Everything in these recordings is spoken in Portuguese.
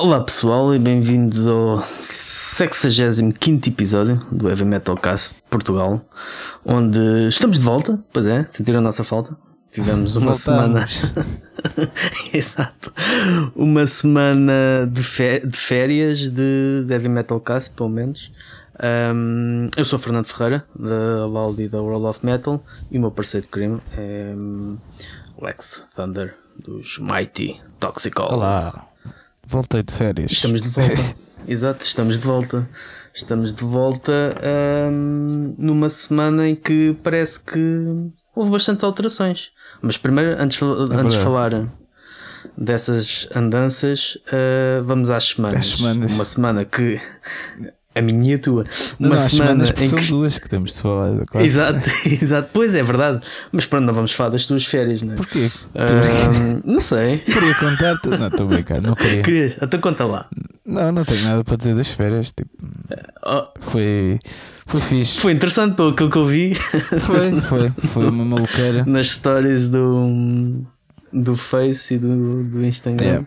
Olá pessoal e bem-vindos ao 65 episódio do Heavy Metal Cast de Portugal, onde estamos de volta, pois é, sentiram a nossa falta? Tivemos uma Voltamos. semana. Exato. Uma semana de, fé- de férias de, de Heavy Metal Cast, pelo menos. Um, eu sou Fernando Ferreira, da Valdi da World of Metal, e o meu parceiro de crime é Lex Thunder, dos Mighty Toxical. Olá, voltei de férias. Estamos de volta. Exato, estamos de volta. Estamos de volta hum, numa semana em que parece que houve bastantes alterações. Mas primeiro, antes, antes de falar dessas andanças, uh, vamos às semanas. Às semanas. Uma semana que. A minha e a tua. Uma não, semana semanas, em são que. duas que temos de falar. quase. Exato, exato. Pois é, verdade. Mas pronto, não vamos falar das tuas férias, não é? Porquê? Não sei. Queria contar -te... Não, estou a brincar, não queria. Querias? Então conta lá. Não, não tenho nada para dizer das férias. Tipo, Oh, foi, foi fixe. foi interessante pelo que eu vi. Foi, foi, foi uma maluqueira. nas stories do, do Face e do, do Instagram. Yeah.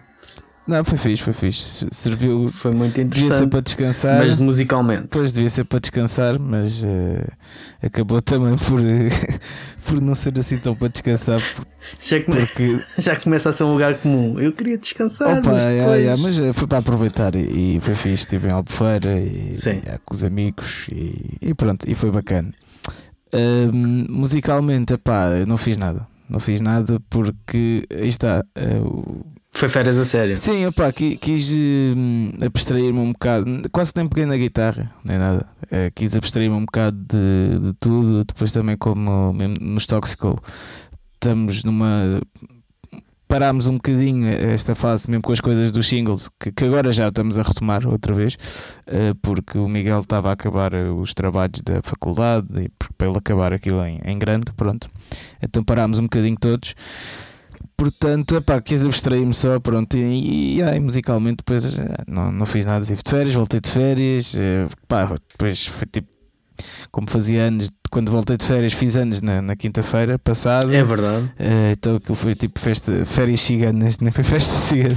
Não, foi fixe, foi fixe. Serviu. Foi muito Devia ser interessante. para descansar. Mas musicalmente. Depois devia ser para descansar, mas eh, acabou também por, por não ser assim tão para descansar. Já, come- Porque já começa a ser um lugar comum. Eu queria descansar, Opa, mas depois... yeah, mas eh, foi para aproveitar e, e foi fixe. Estive em Albufeira e, Sim. yeah, com os amigos e, e pronto, e foi bacana. Ahm, musicalmente, eu não fiz nada. Não fiz nada porque aí está. o- Foi férias a sério. Sim, qui- quis hum, abstrair-me um bocado. Quase que nem peguei na guitarra, nem nada. Eh, quis abstrair-me um bocado de, de tudo. Depois também, como nos Toxical, estamos numa. Parámos um bocadinho esta fase, mesmo com as coisas dos singles, que, que agora já estamos a retomar outra vez, eh, porque o Miguel estava a acabar os trabalhos da faculdade e para ele acabar aquilo em, em grande, pronto. Então parámos um bocadinho todos. Portanto, epá, quis abstrair-me só, pronto, e, e, aí, musicalmente depois eh, não, não fiz nada, tive de férias, voltei de férias, eh, pá, depois foi tipo, como fazia anos, quando voltei de férias, fiz anos na, na quinta-feira passada, É verdade. eh, então aquilo foi tipo festa, férias ciganas, nem foi festa cigana.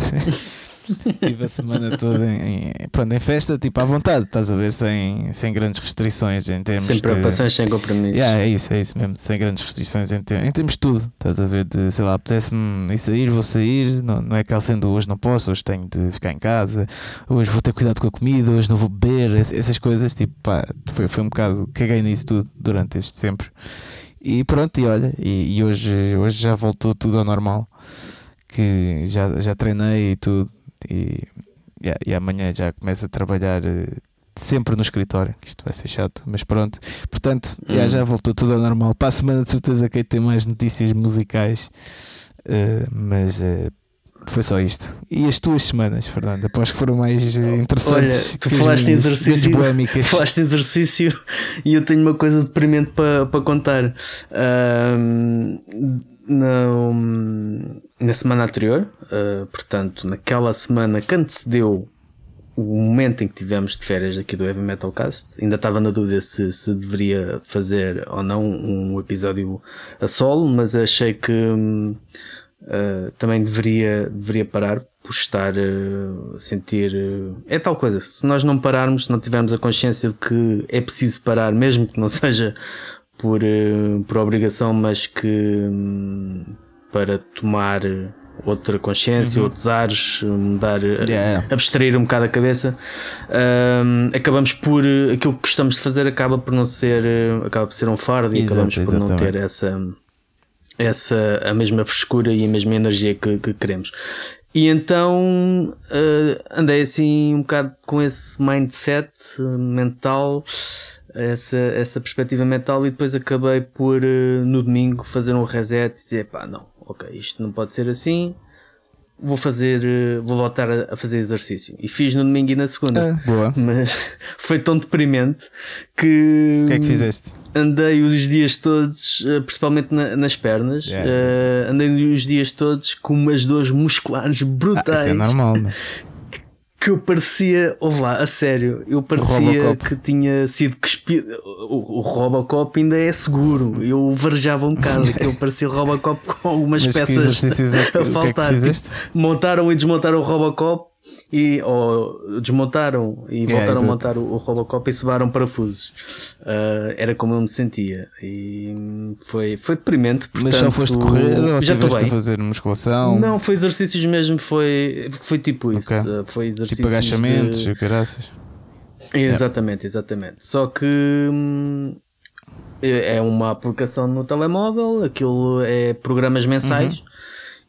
Tive a semana toda em, em- pronto, em festa, tipo à vontade, estás a ver, sem, sem grandes restrições em termos Sem de- preocupações, sem compromissos. Yeah, é isso, é isso mesmo, sem grandes restrições em, ter- em termos de tudo. Estás a ver, de sei lá, apetece-me ir sair, vou sair, não, não é aquela sendo hoje não posso, hoje tenho de ficar em casa, hoje vou ter cuidado com a comida, hoje não vou beber, ess- essas coisas, tipo, pá, foi, foi um bocado, caguei nisso tudo durante estes tempos. E pronto, e olha, e, e hoje, hoje já voltou tudo ao normal, que já, já treinei e tudo, e, yeah, e amanhã já começo a trabalhar. eh, Sempre no escritório, que isto vai ser chato, mas pronto. Portanto, já, Hum. já voltou tudo ao normal. Para a semana, de certeza que aí tem mais notícias musicais, eh, mas eh, foi só isto. E as tuas semanas, Fernando? Aposto que foram mais interessantes. Olha, tu falaste em minhas, exercício. Falaste exercício e eu tenho uma coisa deprimente para para contar. Na, na semana anterior, ah, portanto, naquela semana que antecedeu o momento em que tivemos de férias aqui do Heavy Metal Cast, ainda estava na dúvida se, se deveria fazer ou não um episódio a solo, mas achei que ah, também deveria, deveria parar por estar ah, a sentir. é tal coisa, se nós não pararmos, se não tivermos a consciência de que é preciso parar, mesmo que não seja por, ah, por obrigação, mas que hum, para tomar outra consciência, outros ares, mudar, ah, Yeah. abstrair um bocado a cabeça, hum, acabamos por eh, aquilo que gostamos de fazer acaba por não ser, eh, acaba por ser um fardo e Exato, acabamos por não ter essa, essa a mesma frescura e a mesma energia que, que queremos. E então eh, andei assim um bocado com esse mindset eh, mental, essa, essa perspectiva mental, e depois acabei por eh, no domingo fazer um reset e dizer pá, não, ok, isto não pode ser assim, vou fazer, eh, vou voltar a, fazer exercício. E fiz no domingo e na segunda. Ah, boa. Mas foi tão deprimente que, O que é que fizeste? andei os dias todos, eh, principalmente na- nas pernas, Yeah. eh, andei os dias todos com umas dores musculares Ah, isso brutais é normal? que eu parecia, ouve lá, a sério, eu parecia que tinha sido cuspido. O, o Robocop ainda é seguro. Eu varejava um bocado, que eu parecia o Robocop com algumas Mas peças é que, a o que é que faltar. Tipo, montaram e desmontaram o Robocop e ou desmontaram e Yeah, voltaram a montar o, o Robocop e sobraram parafusos. Uh, era como eu me sentia. E foi, foi deprimente. Mas só portanto, foste correr ou já estou bem. a fazer musculação? Não, foi exercícios mesmo, foi, foi tipo isso. Ok. Uh, Foi exercícios. tipo agachamentos, de- e caraças. Exatamente, exatamente. Só que hum, é é uma aplicação no telemóvel, aquilo é programas mensais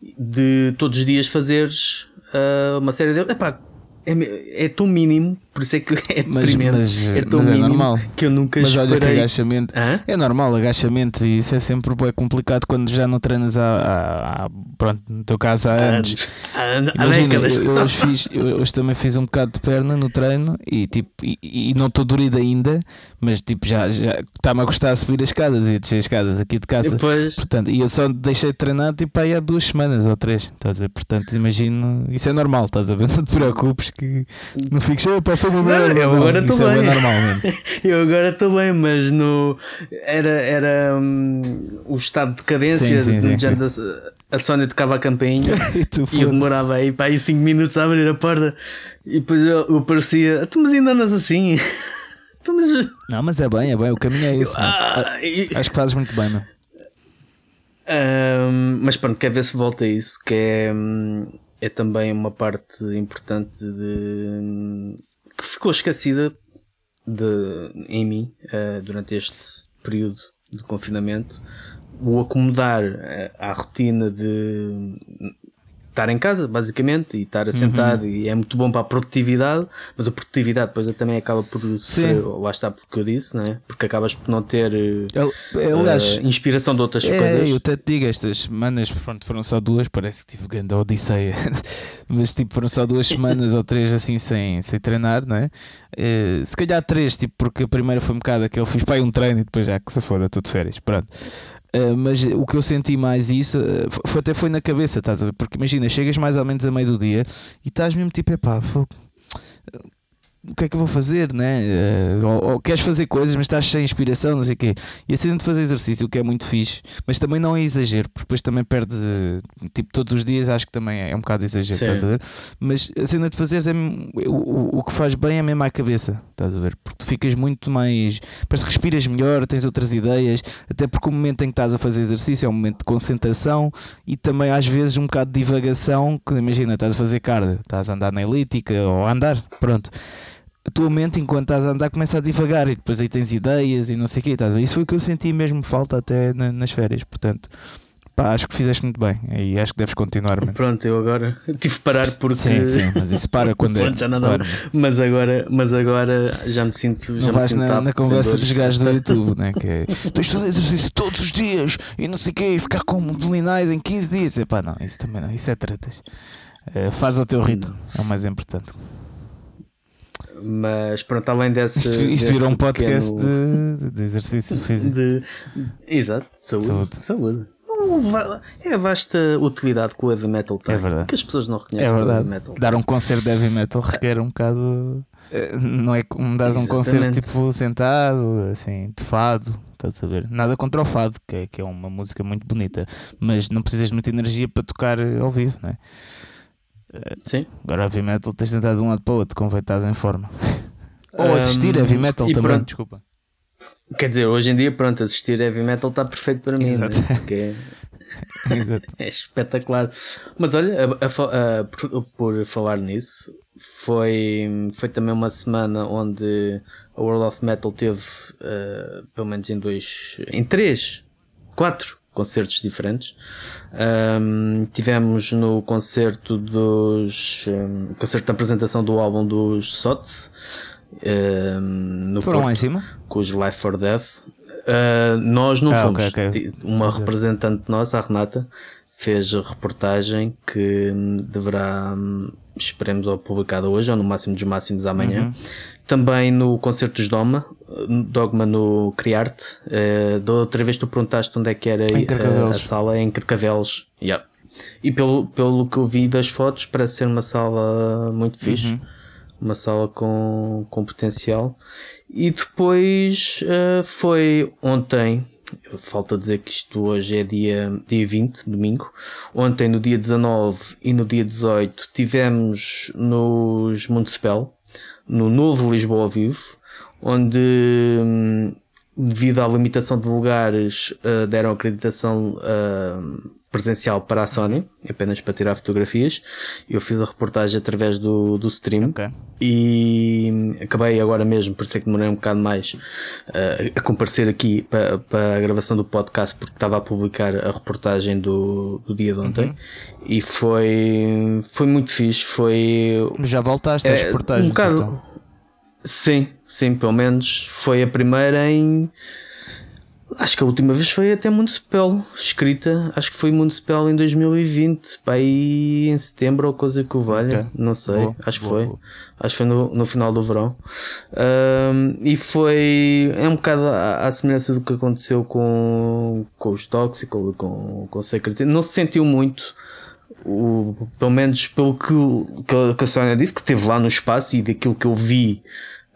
Uhum. de todos os dias fazeres ah, uma série de. Epá, é, é tão mínimo, por isso é que é Mas, deprimente. mas, é tão mas é normal. que eu nunca Mas olha que esperei. agachamento. Hã? É normal, agachamento e isso é sempre bué complicado quando já não treinas há, há- há- pronto, no teu caso há anos. Há, há, há Imagina, décadas. eu, eu hoje, fiz, eu hoje também fiz um bocado de perna no treino e tipo e, e não estou dorido ainda, mas tipo já já está-me a gostar de subir as escadas e a descer as escadas aqui de casa. Depois, Portanto, e eu só deixei de treinar tipo aí há duas semanas ou três. Estás a ver? Portanto, imagino, isso é normal, estás a ver? Não te preocupes que não fiques, eu passou eu agora estou é bem. normal eu agora estou bem, mas no era, era hum, o estado de decadência Sim, sim, do sim, da- a Sónia tocava a campainha e E eu demorava aí para aí 5 minutos a abrir a porta e depois eu, eu parecia, tu mas ainda andas assim? Mas, Não, mas é bem, é bem, o caminho é esse. ah, e- Acho que fazes muito bem, meu. Ahm, mas pronto, quer ver se volta a isso, que é, hum, é também uma parte importante de hum, que ficou esquecida de, em mim ah, durante este período de confinamento. O acomodar ah, à rotina de estar em casa, basicamente, e estar assentado, e é muito bom para a produtividade, mas a produtividade depois também acaba por sofrer, lá está porque eu disse, né? porque acabas por não ter eh, Aliás, eh, inspiração de outras É, coisas. eu até te digo, estas semanas pronto, foram só duas, parece que tive grande odisseia, mas tipo foram só duas semanas ou três assim sem, sem treinar, não é? Eh, se calhar três, tipo, porque a primeira foi um bocado aquele, fiz para um treino e depois já que se for, estou de férias, pronto. Eh, mas o que eu senti mais isso eh, foi, até foi na cabeça, estás a ver? Porque imagina, chegas mais ou menos a meio do dia e estás mesmo tipo, epá, fogo, o que é que eu vou fazer, né? Eh, ou, ou queres fazer coisas, mas estás sem inspiração, não sei o quê. E a cena de fazer exercício, o que é muito fixe, mas também não é exagero, porque depois também perdes, eh, tipo, todos os dias acho que também é um bocado exagero, Sim. estás a ver? Mas a cena de fazeres é o, o, o que faz bem é mesmo à cabeça, estás a ver? Porque tu ficas muito mais. Parece que respiras melhor, tens outras ideias, até porque o momento em que estás a fazer exercício é um momento de concentração e também às vezes um bocado de divagação. que Imagina, estás a fazer cardio, estás a andar na elíptica ou a andar, pronto a tua mente, enquanto estás a andar, começa a divagar e depois aí tens ideias e não sei o quê. Estás? Isso foi o que eu senti mesmo falta até na- nas férias. Portanto, pá, acho que fizeste muito bem e acho que deves continuar. mano. Pronto, eu agora tive de parar porque. Sim, sim, mas isso para quando é. Pronto, já não dá. claro. Mas agora, mas agora já me sinto. Não já me vais sinto na, na conversa dos gajos do YouTube, né? Que é tens de fazer exercício todos os dias e não sei o quê, e ficar com abdominais em 15 dias. Epá, não, isso também não, isso é tretas. Eh, faz ao teu ritmo, é o mais importante. Mas pronto, além desse. Isto, isto virou um podcast pequeno- de, de exercício físico. de- Exato, saúde. Saúde. Saúde. Não É a vasta utilidade que o heavy metal tem. É verdade. Que as pessoas não É reconhecem o heavy verdade. metal. Dar um concerto de heavy metal requer um bocado. eh, Não é como dás um concerto tipo sentado, assim, de fado, estás a ver? Nada contra o fado, que é, que é uma música muito bonita, mas não precisas de muita energia para tocar ao vivo, não é? Sim. Agora heavy metal tens de andar de um lado para o outro, convém estás em forma. Ou Um, assistir heavy metal também, pronto. desculpa. Quer dizer, hoje em dia, pronto, assistir heavy metal está perfeito para mim, Exato. né? porque é, é espetacular. Mas olha, a- a a- por, por falar nisso, foi, foi também uma semana onde a World of Metal teve, eh, pelo menos em dois, em três, quatro concertos diferentes. Ahm, tivemos no concerto dos, um, concerto de apresentação do álbum dos Sots. ahm, no Foram lá Porto em cima? com os Life for Death. Uh, nós não Ah, fomos. ok, ok. Ti- Uma representante nossa, a Renata, fez a reportagem que hum, deverá, hum, esperemos, ou publicada hoje, ou no máximo dos máximos amanhã. Uhum. Também no concerto dos Dogma, Dogma no Criarte. Uh, da outra vez tu perguntaste onde é que era Em uh, a sala, em Carcavelos. Yeah. E pelo, pelo que eu vi das fotos, parece ser uma sala muito fixe Uhum. uma sala com, com potencial. E depois eh, foi ontem, falta dizer que isto hoje é dia, dia 20, domingo. Ontem, no dia 19 e no dia 18, tivemos nos Municipal, no novo Lisboa ao Vivo, onde, hum, devido à limitação de lugares, uh, deram acreditação uh, presencial para a Sony, apenas para tirar fotografias. Eu fiz a reportagem através do, do stream Ok. e acabei agora mesmo, por isso é que demorei um bocado mais uh, a comparecer aqui para, para a gravação do podcast porque estava a publicar a reportagem do, do dia de ontem e foi, foi muito fixe, foi já voltaste às é, reportagens. um bocado- então. Sim, sim, pelo menos foi a primeira em. Acho que a última vez foi até Municipal, escrita. Acho que foi Municipal em 2020, para aí em setembro ou coisa que o valha. Ok. Não sei, Boa, acho que foi. boa. Acho que foi no, no final do verão. Ahm, e foi. É um bocado à, à semelhança do que aconteceu com, com os Toxical, com, com o Sacred. Não se sentiu muito o, pelo menos pelo que, que a- que a Sónia disse, que esteve lá no espaço e daquilo que eu vi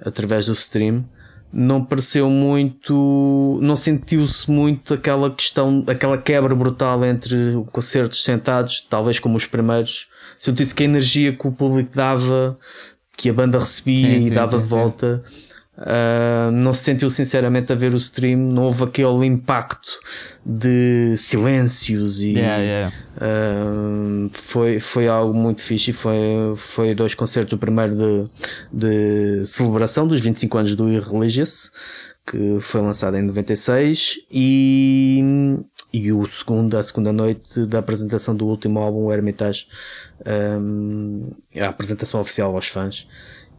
através do stream, não pareceu muito, não sentiu-se muito aquela questão, aquela quebra brutal entre concertos sentados, talvez como os primeiros. Sentiu-se que a energia que o público dava, que a banda recebia Sim, e sim, dava sim, de volta. Uh, não se sentiu sinceramente a ver o stream, não houve aquele impacto de silêncios e Yeah, yeah. uh, foi, foi algo muito fixe foi, foi dois concertos, o primeiro de, de celebração dos 25 anos do Irreligious que foi lançado em 96 e, e o segundo, a segunda noite da apresentação do último álbum, o Hermitage um, a apresentação oficial aos fãs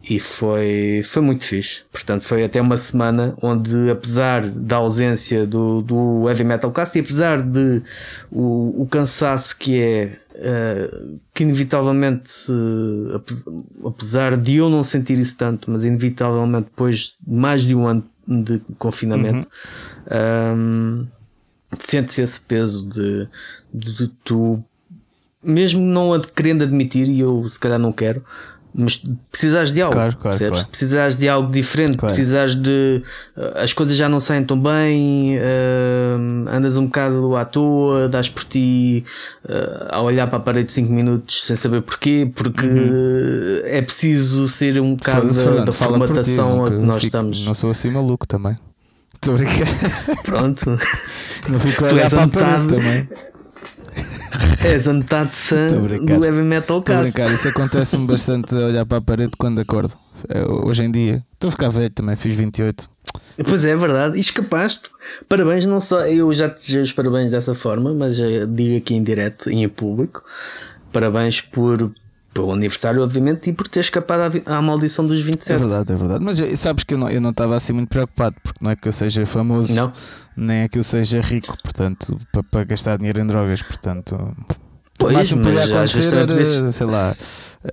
e foi, foi muito fixe. Portanto, foi até uma semana onde, apesar da ausência do, do Heavy Metal Cast e apesar de o, o cansaço que é, eh, que inevitavelmente, eh, apes- apesar de eu não sentir isso tanto, mas inevitavelmente depois de mais de um ano de confinamento, ehm, sente-se esse peso de, de, de tu mesmo não querendo admitir, e eu se calhar não quero, mas precisares de algo, Claro, claro, claro. Precisares de algo diferente, Claro. precisares de uh, as coisas já não saem tão bem, uh, andas um bocado à toa, dás por ti uh, a olhar para a parede 5 minutos sem saber porquê, porque é preciso ser um bocado da, Fernando, da por ti, formatação a que nós fico- estamos. Não sou assim maluco também. Estou a brincar. Pronto, Não fico a olhar para a parede também. És a metade sã Estou a brincar. do Heavy Metal Cast. brincar. Isso acontece-me bastante a olhar para a parede quando acordo. Hoje em dia. Estou a ficar velho também, fiz 28. Pois é, é verdade. E escapaste. Parabéns, não só. Eu já te desejei os parabéns dessa forma, mas já digo aqui em direto e em público. Parabéns por pelo aniversário, obviamente, e por ter escapado à, à maldição dos É 27. verdade, é verdade. Mas eu- sabes que eu não eu não estava assim muito preocupado, porque não é que eu seja famoso, Não? nem é que eu seja rico, portanto, para, para gastar dinheiro em drogas, portanto. Pois, o máximo que podia acontecer era, podias- sei lá.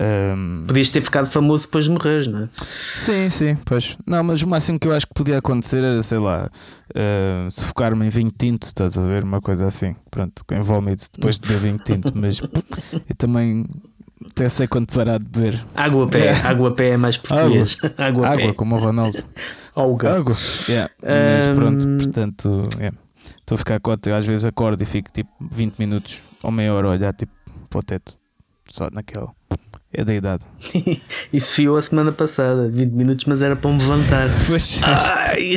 ehm, Podias ter ficado famoso depois de morreres, não é? Sim, sim, pois. Não, mas o máximo que eu acho que podia acontecer era, sei lá, eh, sufocar-me em vinho tinto, estás a ver? Uma coisa assim. Pronto, em vómito depois de beber vinho tinto, mas eu também até sei quando parar de beber. Água pé. É. Água pé é mais português. Água, a Água, pé. como o Ronaldo. Alga. Água. Yeah. Mas Ahm. pronto, portanto, yeah. estou a ficar cota. Eu às vezes acordo e fico tipo 20 minutos ou meia hora a olhar tipo para o teto, só naquela. É da idade. Isso fiou a semana passada. 20 minutos, mas era para me levantar. Pois, Ai,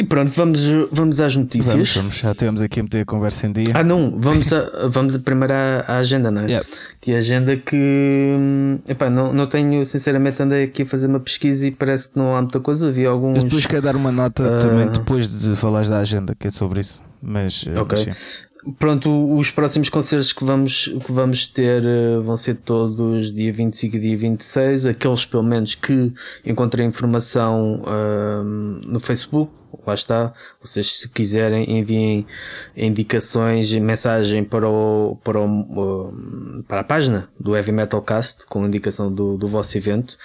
e pronto, vamos, vamos às notícias. vamos, vamos, já temos aqui a meter a conversa em dia. Ah, não, vamos, a, vamos a primeiro à, à agenda, não é? Yeah. Que a agenda que. hum, Epá, não, não tenho, sinceramente, andei aqui a fazer uma pesquisa e parece que não há muita coisa. Vi alguns. Depois quero dar uma nota Ah. também depois de falares da agenda, que é sobre isso. Mas, eh, Ok. mas. Pronto, os próximos concertos que vamos, que vamos ter eh, vão ser todos dia 25 e dia 26. Aqueles, pelo menos, que encontrei informação hum, no Facebook. Lá está. Vocês, se quiserem, enviem indicações, mensagem para, o, para, o, o- para a página do Heavy Metal Cast com indicação do, do vosso evento.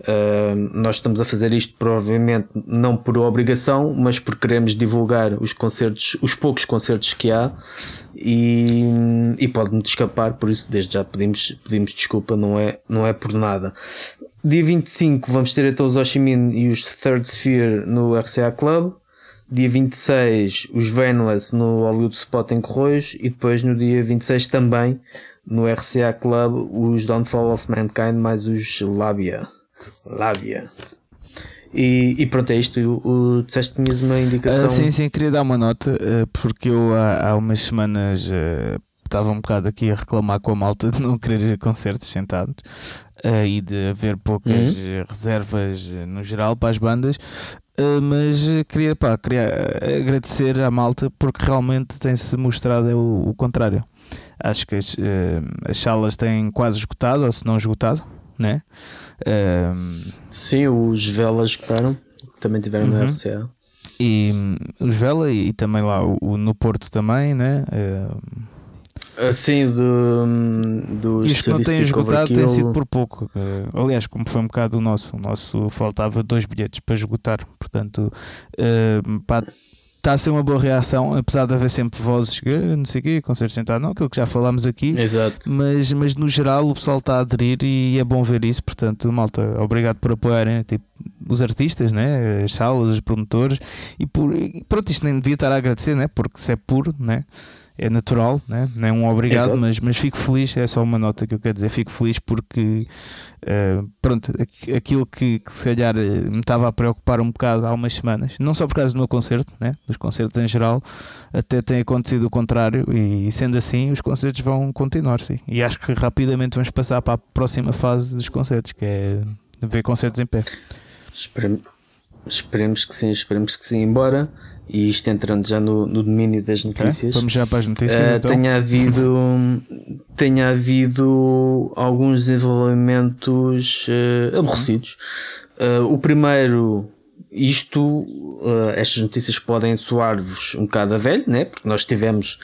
Uh, nós estamos a fazer isto provavelmente não por obrigação, mas porque queremos divulgar os concertos, os poucos concertos que há e, e pode-me escapar, por isso desde já pedimos, pedimos desculpa, não é, não é por nada. Dia 25 vamos ter então os Oshimin e os Third Sphere no RCA Club. Dia 26, os Venus no Hollywood Spot em Corroios. E depois no dia 26 também, no RCA Club, os Downfall of Mankind mais os Labia. Labia. E, e pronto, é isto. O, o disseste mesmo uma indicação. Uh, sim, sim, queria dar uma nota, uh, porque eu há, há umas semanas uh, estava um bocado aqui a reclamar com a malta de não querer ir a concertos sentados e de haver poucas uhum. reservas no geral para as bandas. Mas queria, pá, queria agradecer à malta porque realmente tem-se mostrado o, o, contrário. Acho que as, as salas têm quase esgotado, ou se não esgotado, né? Sim, os Velas esgotaram, também tiveram uhum. na RCA. E hum, os Vela e, e, também lá o, no Porto também, né? Sim, do, dos Isto que não tem esgotado tem sido por pouco. Uh, aliás, como foi um bocado o nosso, o nosso faltava dois bilhetes para esgotar. Portanto, uh, pá, está a ser uma boa reação, apesar de haver sempre vozes que não sei o quê, concerto sentado, não, aquilo que já falámos aqui. Exato. Mas, mas no geral o pessoal está a aderir e é bom ver isso. Portanto, malta, obrigado por apoiarem tipo, os artistas, né? as salas, os promotores. E, por, e pronto, isto nem devia estar a agradecer, né? porque se é puro, né? É natural, né? não é um obrigado, mas, mas fico feliz, é só uma nota que eu quero dizer, fico feliz porque uh, pronto, aquilo que, que, se calhar eh, me estava a preocupar um bocado há umas semanas, não só por causa do meu concerto, né? dos concertos em geral, até tem acontecido o contrário, e sendo assim, os concertos vão continuar, sim. E acho que rapidamente vamos passar para a próxima fase dos concertos, que é ver concertos em pé. Esperemos, esperemos que sim, esperemos que sim, embora e isto entrando já no, no domínio das notícias. Okay, vamos já para as notícias. Uh, então. Tenha havido, tenha havido alguns desenvolvimentos uh, aborrecidos. Uh, o primeiro isto, uh, estas notícias podem soar-vos um bocado a velho, né? Porque nós tivemos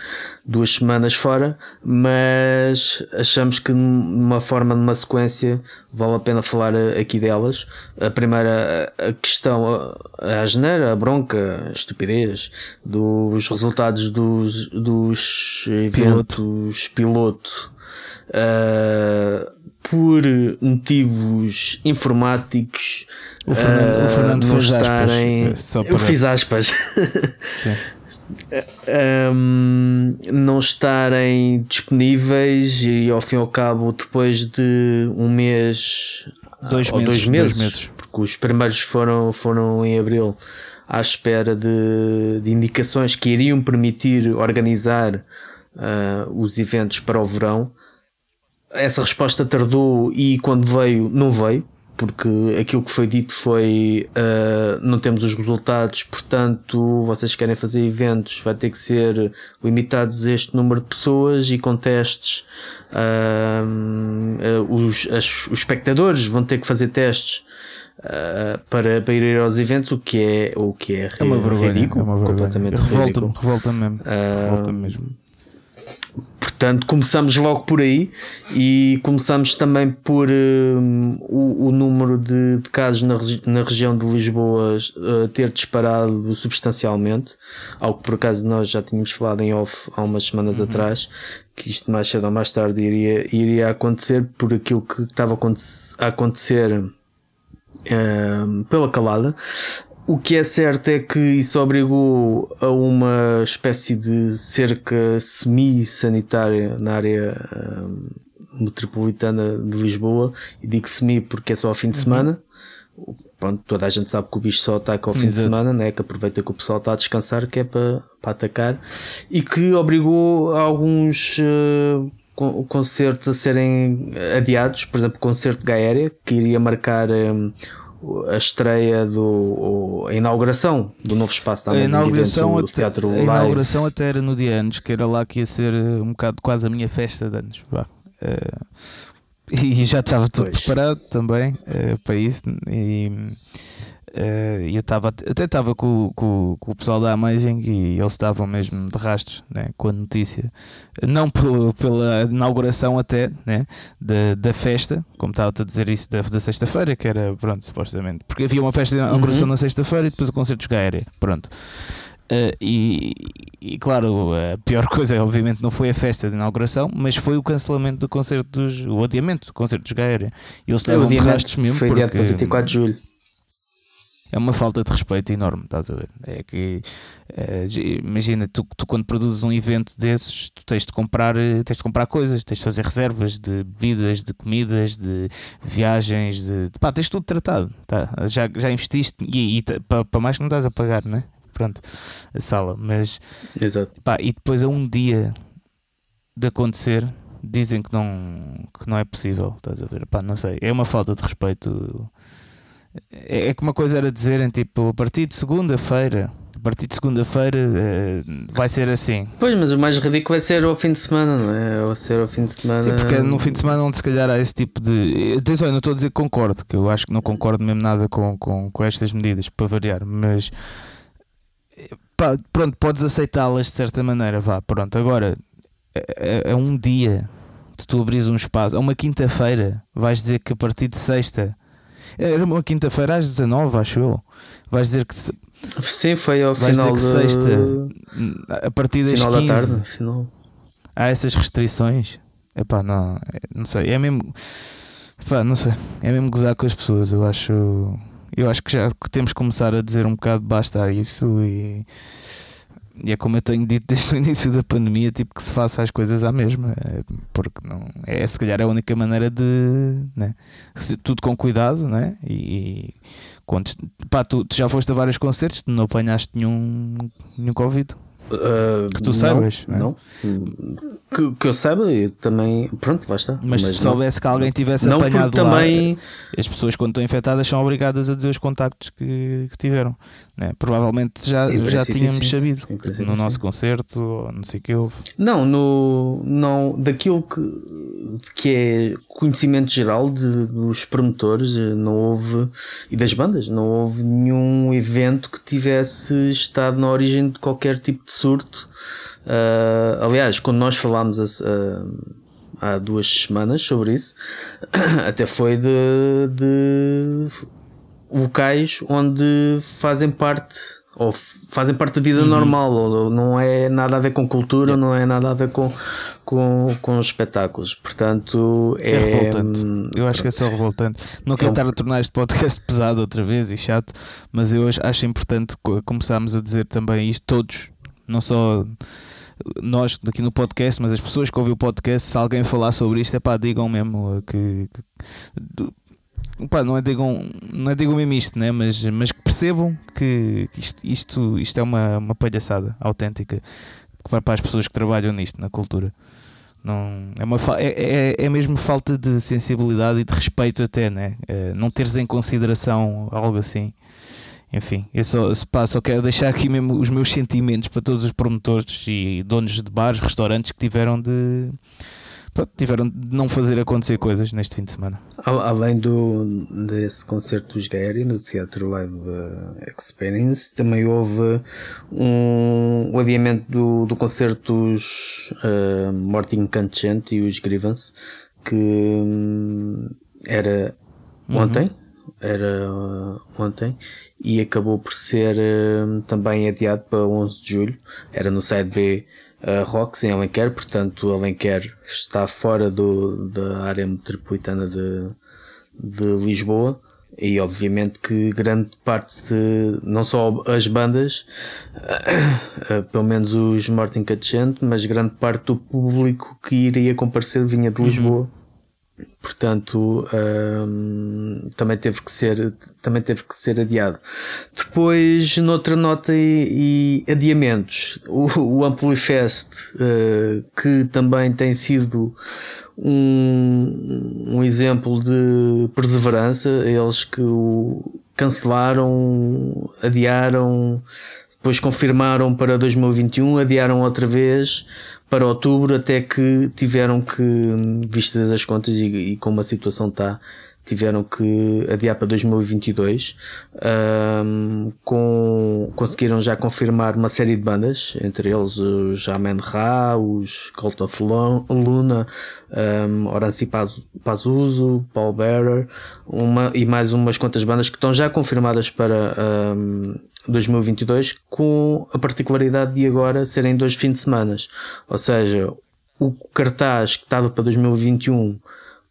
duas semanas fora, mas achamos que numa forma, numa sequência, vale a pena falar aqui delas. A primeira, a questão, a asneira, a bronca, a estupidez dos resultados dos, dos eventos piloto, piloto uh, por motivos informáticos o Fernando, uh, o Fernando fez estarem... aspas. Para... Eu fiz aspas. um, não estarem disponíveis e ao fim e ao cabo depois de um mês dois, meses, dois meses, dois meses, porque os primeiros foram, foram em abril à espera de, de indicações que iriam permitir organizar uh, os eventos para o verão essa resposta tardou e quando veio, não veio, porque aquilo que foi dito foi uh, não temos os resultados, portanto vocês querem fazer eventos, vai ter que ser limitados este número de pessoas e com testes uh, uh, os, as, os espectadores vão ter que fazer testes para, para ir aos eventos, o que é, o que é, é uma vergonha, ridículo, é uma vergonha. completamente revolta-me, revolta mesmo, revolta mesmo. Portanto, começamos logo por aí e começamos também por uh, o, o, número de, de casos na, na, região de Lisboa uh, ter disparado substancialmente, algo que por acaso nós já tínhamos falado em off há umas semanas uhum. atrás, que isto mais cedo ou mais tarde iria, iria acontecer por aquilo que estava a acontecer uh, pela calada. O que é certo é que isso obrigou a uma espécie de cerca semi-sanitária na área um, metropolitana de Lisboa. E digo semi porque é só ao fim de uhum. semana. Pronto, toda a gente sabe que o bicho só ataca ao fim Exato. de semana, né? que aproveita que o pessoal está a descansar, que é para, para atacar. E que obrigou alguns uh, concertos a serem adiados. Por exemplo, o concerto de Gaéria, que iria marcar. Um, a estreia do a inauguração do novo espaço da a inauguração do Teatro a inauguração até era no dia antes que era lá que ia ser eh, um bocado quase a minha festa de anos uh, e já estava tudo pois. preparado também uh, para isso e eu estava até estava com, com, com, o pessoal da Amazing e eles estavam mesmo de rastros né, com a notícia, não pelo, pela inauguração até né, da, da festa, como estava a dizer isso da, da sexta-feira, que era pronto, supostamente, porque havia uma festa de inauguração uhum. na sexta-feira e depois o concerto de aérea, pronto. Uh, e, e, claro, a pior coisa, obviamente, não foi a festa de inauguração, mas foi o cancelamento do concerto dos. o adiamento do concerto dos Gaéria. Eles estavam de rastros mesmo. Foi porque, adiado para 24 de julho. É uma falta de respeito enorme, estás a ver? É que é, imagina, tu, tu, quando produzes um evento desses, tu tens de comprar, eh, tens de comprar coisas, tens de fazer reservas de bebidas, de comidas, de viagens, de, de pá, tens tudo tratado, tá? já, já investiste e, e para mais que não estás a pagar, né? Pronto, a sala, mas Exato. Pá, e depois a um dia de acontecer dizem que não, que não é possível, estás a ver? Pá, não sei, é uma falta de respeito. É, é que uma coisa era dizerem tipo, a partir de segunda-feira, a partir de segunda-feira é, vai ser assim. Pois, mas o mais ridículo vai ser ao fim de semana, não é? Ou ser ao fim de semana. Sim, porque é no fim de semana onde se calhar há esse tipo de. Atenção, eu não estou a dizer que concordo, que eu acho que não concordo mesmo nada com, com, com estas medidas, para variar, mas pá, pronto, podes aceitá-las de certa maneira, vá, pronto. Agora, é, é, é um dia de tu abris um espaço, é uma quinta-feira, vais dizer que a partir de sexta, era uma quinta-feira às 19, acho eu, vais dizer que. Sim, foi ao vais final dizer que de... sexta, a partir das final 15, da tarde, final. há essas restrições. Epá, não, é, não sei, é mesmo. Epá, não sei, é mesmo gozar com as pessoas, eu acho. Eu acho que já temos que começar a dizer um bocado basta a isso e e é como eu tenho dito desde o início da pandemia, tipo que se faça as coisas à mesma, é, porque não é se calhar a única maneira de né? tudo com cuidado, né? E quando, pá, tu, tu, já foste a vários concertos, não apanhaste nenhum, nenhum Covid. Uh, que tu saibas, não, não. Que, que, eu saiba, eu também. Pronto, está. Mas, Mas se soubesse que alguém tivesse não apanhado também... lá, as pessoas quando estão infectadas são obrigadas a dizer os contactos que, que tiveram. Né? Provavelmente já, já tínhamos sim. sabido no nosso concerto, ou não sei o que houve. Não, no, não, daquilo que, que é conhecimento geral de, dos promotores, eh, não houve, e das bandas, não houve nenhum evento que tivesse estado na origem de qualquer tipo de surto. Uh, aliás, quando nós falámos a, a, há duas semanas sobre isso, até foi de, de locais onde fazem parte ou fazem parte da vida uhum. normal, ou não é nada a ver com cultura, não é nada a ver com, com, com espetáculos. Portanto, é, é revoltante. Eu acho que é só revoltante. Não quero é estar a tornar este podcast pesado outra vez e chato, mas eu acho importante começarmos a dizer também isto todos, não só nós aqui no podcast, mas as pessoas que ouvem o podcast, se alguém falar sobre isto, é pá, digam mesmo que, que Pá, não é digam, não é digam mesmo isto, né? mas, mas que percebam que isto, isto, isto é uma, uma palhaçada autêntica que vai para as pessoas que trabalham nisto, na cultura. Não, é, uma, é, é, é mesmo falta de sensibilidade e de respeito até, né? É, não teres em consideração algo assim. Enfim, eu só, pá, só quero deixar aqui mesmo os meus sentimentos para todos os promotores e donos de bares, restaurantes que tiveram de tiveram de não fazer acontecer coisas neste fim de semana. Além do, desse concerto dos Gary no Teatro Live uh, Experience, também houve um, um adiamento do, do concerto dos uh, Morting Canchent e os Grievance, que um, era uhum. ontem. Uhum. Era uh, ontem e acabou por ser também adiado para 11 de julho. Era no side B uh, Rocks em Alenquer, portanto Alenquer está fora do, da área metropolitana de, de Lisboa e obviamente que grande parte, de, não só as bandas, uh, pelo menos os Martin Catchent, mas grande parte do público que iria comparecer vinha de uhum. Lisboa. Uhum. Portanto, um, também teve que ser, também teve que ser adiado. Depois, noutra nota e, e adiamentos, o, o Amplifest, uh, que também tem sido um, um exemplo de perseverança, eles que o cancelaram, adiaram, depois confirmaram para 2021, adiaram outra vez para outubro, até que tiveram que, vistas as contas e, e como a situação está, tiveram que adiar para 2022. Um, com, conseguiram já confirmar uma série de bandas, entre eles os Amen Ra, os Cult of Luna, um, Orancy Pazuzu, Paul Bearer, uma, e mais umas quantas bandas que estão já confirmadas para um, 2022 com a particularidade de agora serem dois fins de semana. Ou seja, o cartaz que estava para 2021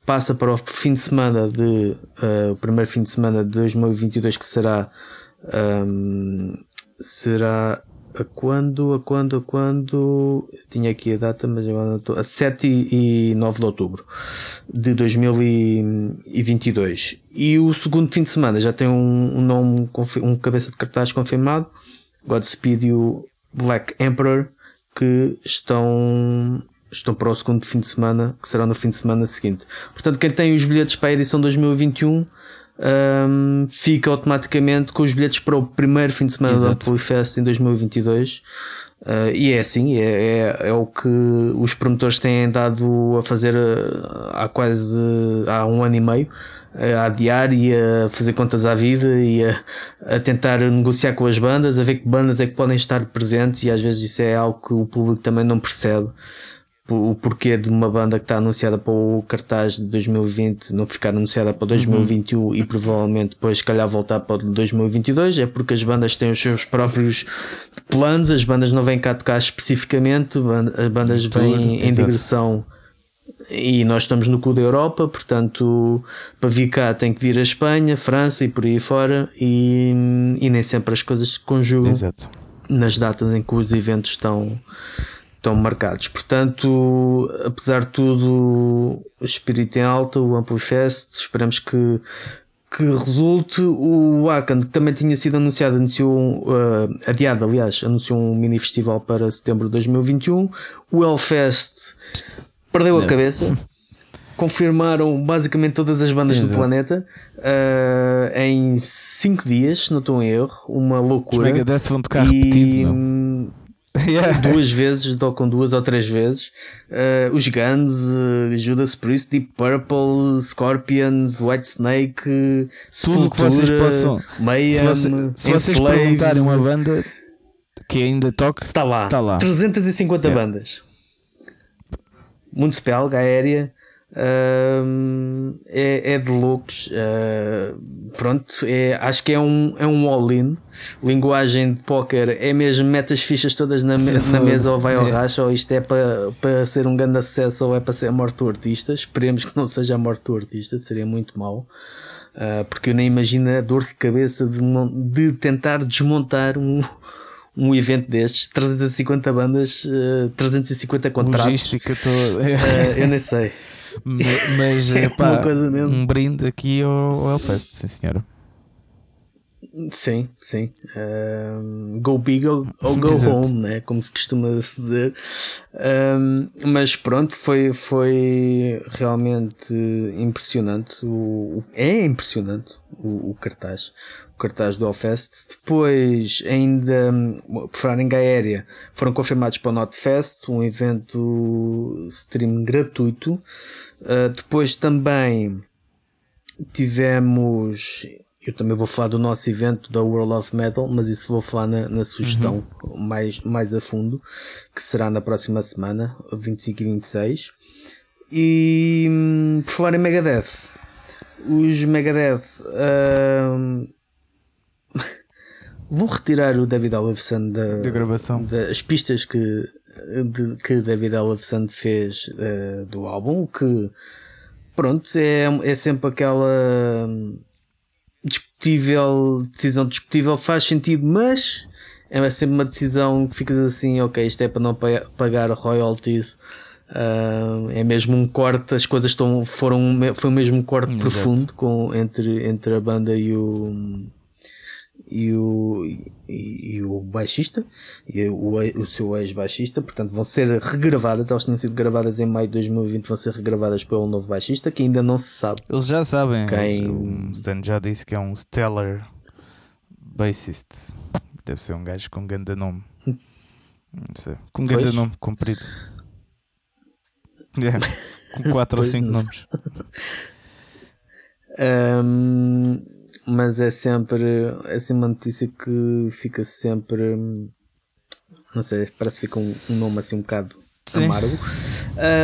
passa para o fim de semana de uh, o primeiro fim de semana de 2022 que será Um, será a quando, a quando, a quando. Tinha aqui a data, mas agora não estou. A 7 e 9 de outubro de 2022. E o segundo fim de semana já tem um, um nome, um cabeça de cartaz confirmado: Godspeed e o Black Emperor, que estão estão para o segundo fim de semana, que será no fim de semana seguinte. Portanto, quem tem os bilhetes para a edição 2021 um, fica automaticamente com os bilhetes para o primeiro fim de semana Exato. do Amplifest em 2022. Uh, e é assim, é, é, é, o que os promotores têm dado a fazer uh, há quase há um ano e meio, a adiar e a fazer contas à vida e a, a, tentar negociar com as bandas, a ver que bandas é que podem estar presentes e às vezes isso é algo que o público também não percebe o porquê de uma banda que está anunciada para o cartaz de 2020 não ficar anunciada para 2021 uhum. e provavelmente depois se calhar voltar para 2022 é porque as bandas têm os seus próprios planos, as bandas não vêm cá tocar especificamente, as bandas vêm em digressão e nós estamos no cu da Europa, portanto para vir cá tem que vir a Espanha, França e por aí fora e, e nem sempre as coisas se conjugam Exato. nas datas em que os eventos estão estão marcados. Portanto, apesar de tudo, o espírito em alta, o Amplifest, esperamos que, que resulte. O Akan, que também tinha sido anunciado, anunciou, uh, adiado, aliás, anunciou um mini festival para setembro de 2021. O Hellfest perdeu a cabeça. Confirmaram basicamente todas as bandas Exato. do planeta uh, em 5 dias, não estou em erro. Uma loucura. Os Megadeth vão tocar e... repetido, não? Yeah. Duas vezes, tocam duas ou três vezes. Uh, os Guns, uh, Judas Priest, Deep Purple, Scorpions, White Snake, uh, tudo que vocês possam. Mayhem, se, você, se vocês perguntarem uma banda que ainda toca, está lá. Tá lá. 350 yeah. bandas. Municipal, Gaéria, Uh, é, é, de loucos. Uh, pronto, é, acho que é um, é um all-in. Linguagem de póquer é mesmo mete as fichas todas na, me, na mesa ou vai ao é. racha, ou isto é para, para ser um grande acesso ou é para ser a morte do artista. Esperemos que não seja a morte do artista, seria muito mau. Uh, porque eu nem imagino a dor de cabeça de, de tentar desmontar um, um evento destes, 350 bandas, uh, 350 contratos. Logística toda. Uh, eu nem sei. Mas, mas é pá, um brinde aqui ao, ao Fest, sim senhora. Sim, sim. Um, go big ou, ou go home, né? como se costuma dizer. Um, mas pronto, foi, foi realmente impressionante. O, é impressionante o, o cartaz. O cartaz do Allfest. Depois, ainda, por falar em aérea, foram confirmados para o Notfest, um evento stream gratuito. Uh, depois também tivemos eu também vou falar do nosso evento da World of Metal, mas isso vou falar na, na sugestão uhum. mais, mais a fundo, que será na próxima semana, 25 e 26. E hum, por falar em Megadeth, os Megadeth uh, vão retirar o David Ellefson da, da gravação, das pistas que, de, que David Ellefson fez uh, do álbum, que pronto, é, é sempre aquela hum, discutível, decisão discutível, faz sentido, mas é sempre uma decisão que ficas assim, ok, isto é para não pagar royalties. Uh, é mesmo um corte, as coisas estão, foram, foi o mesmo corte Exato. profundo com, entre, entre a banda e o, e o, e, e o baixista e o, o seu ex-baixista, portanto vão ser regravadas, elas tinham sido gravadas em maio de 2020, vão ser regravadas pelo novo baixista que ainda não se sabe. Eles já sabem, quem... o Stan já disse que é um stellar bassist, deve ser um gajo com grande nome. Não sei. Com grande nome comprido. Yeah. Com 4 ou 5 nomes. Um, mas é sempre é uma notícia que fica sempre não sei, parece que fica um, um nome assim um bocado Sim. amargo.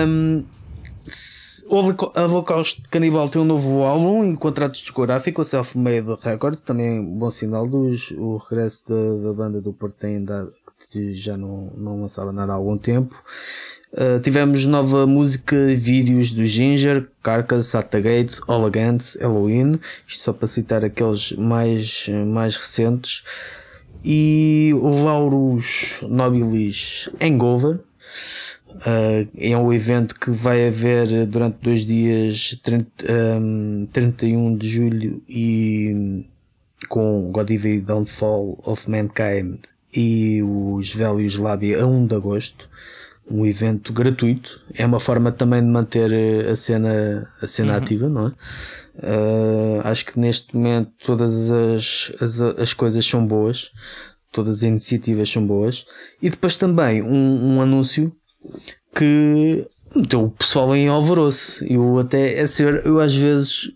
Um, o Holocausto Canibal tem um novo álbum em contrato discográfico, a Self-Made Records, também um bom sinal dos, o regresso da, da banda do Porto tem dado, que já não, não lançava nada há algum tempo. Uh, tivemos nova música vídeos do Ginger, Carcass, Sata Gates, All Halloween, isto só para citar aqueles mais, mais recentes. E o Laurus Nobilis Hangover, Uh, é um evento que vai haver durante dois dias, 30, um, 31 de julho e com God Evil Downfall of Mankind e os Velhos Labia a 1 de agosto. Um evento gratuito. É uma forma também de manter a cena, a cena uhum. ativa, não é? Uh, acho que neste momento todas as, as, as coisas são boas. Todas as iniciativas são boas. E depois também um, um anúncio que meteu o pessoal em alvoroço. Eu até, é ser, eu às vezes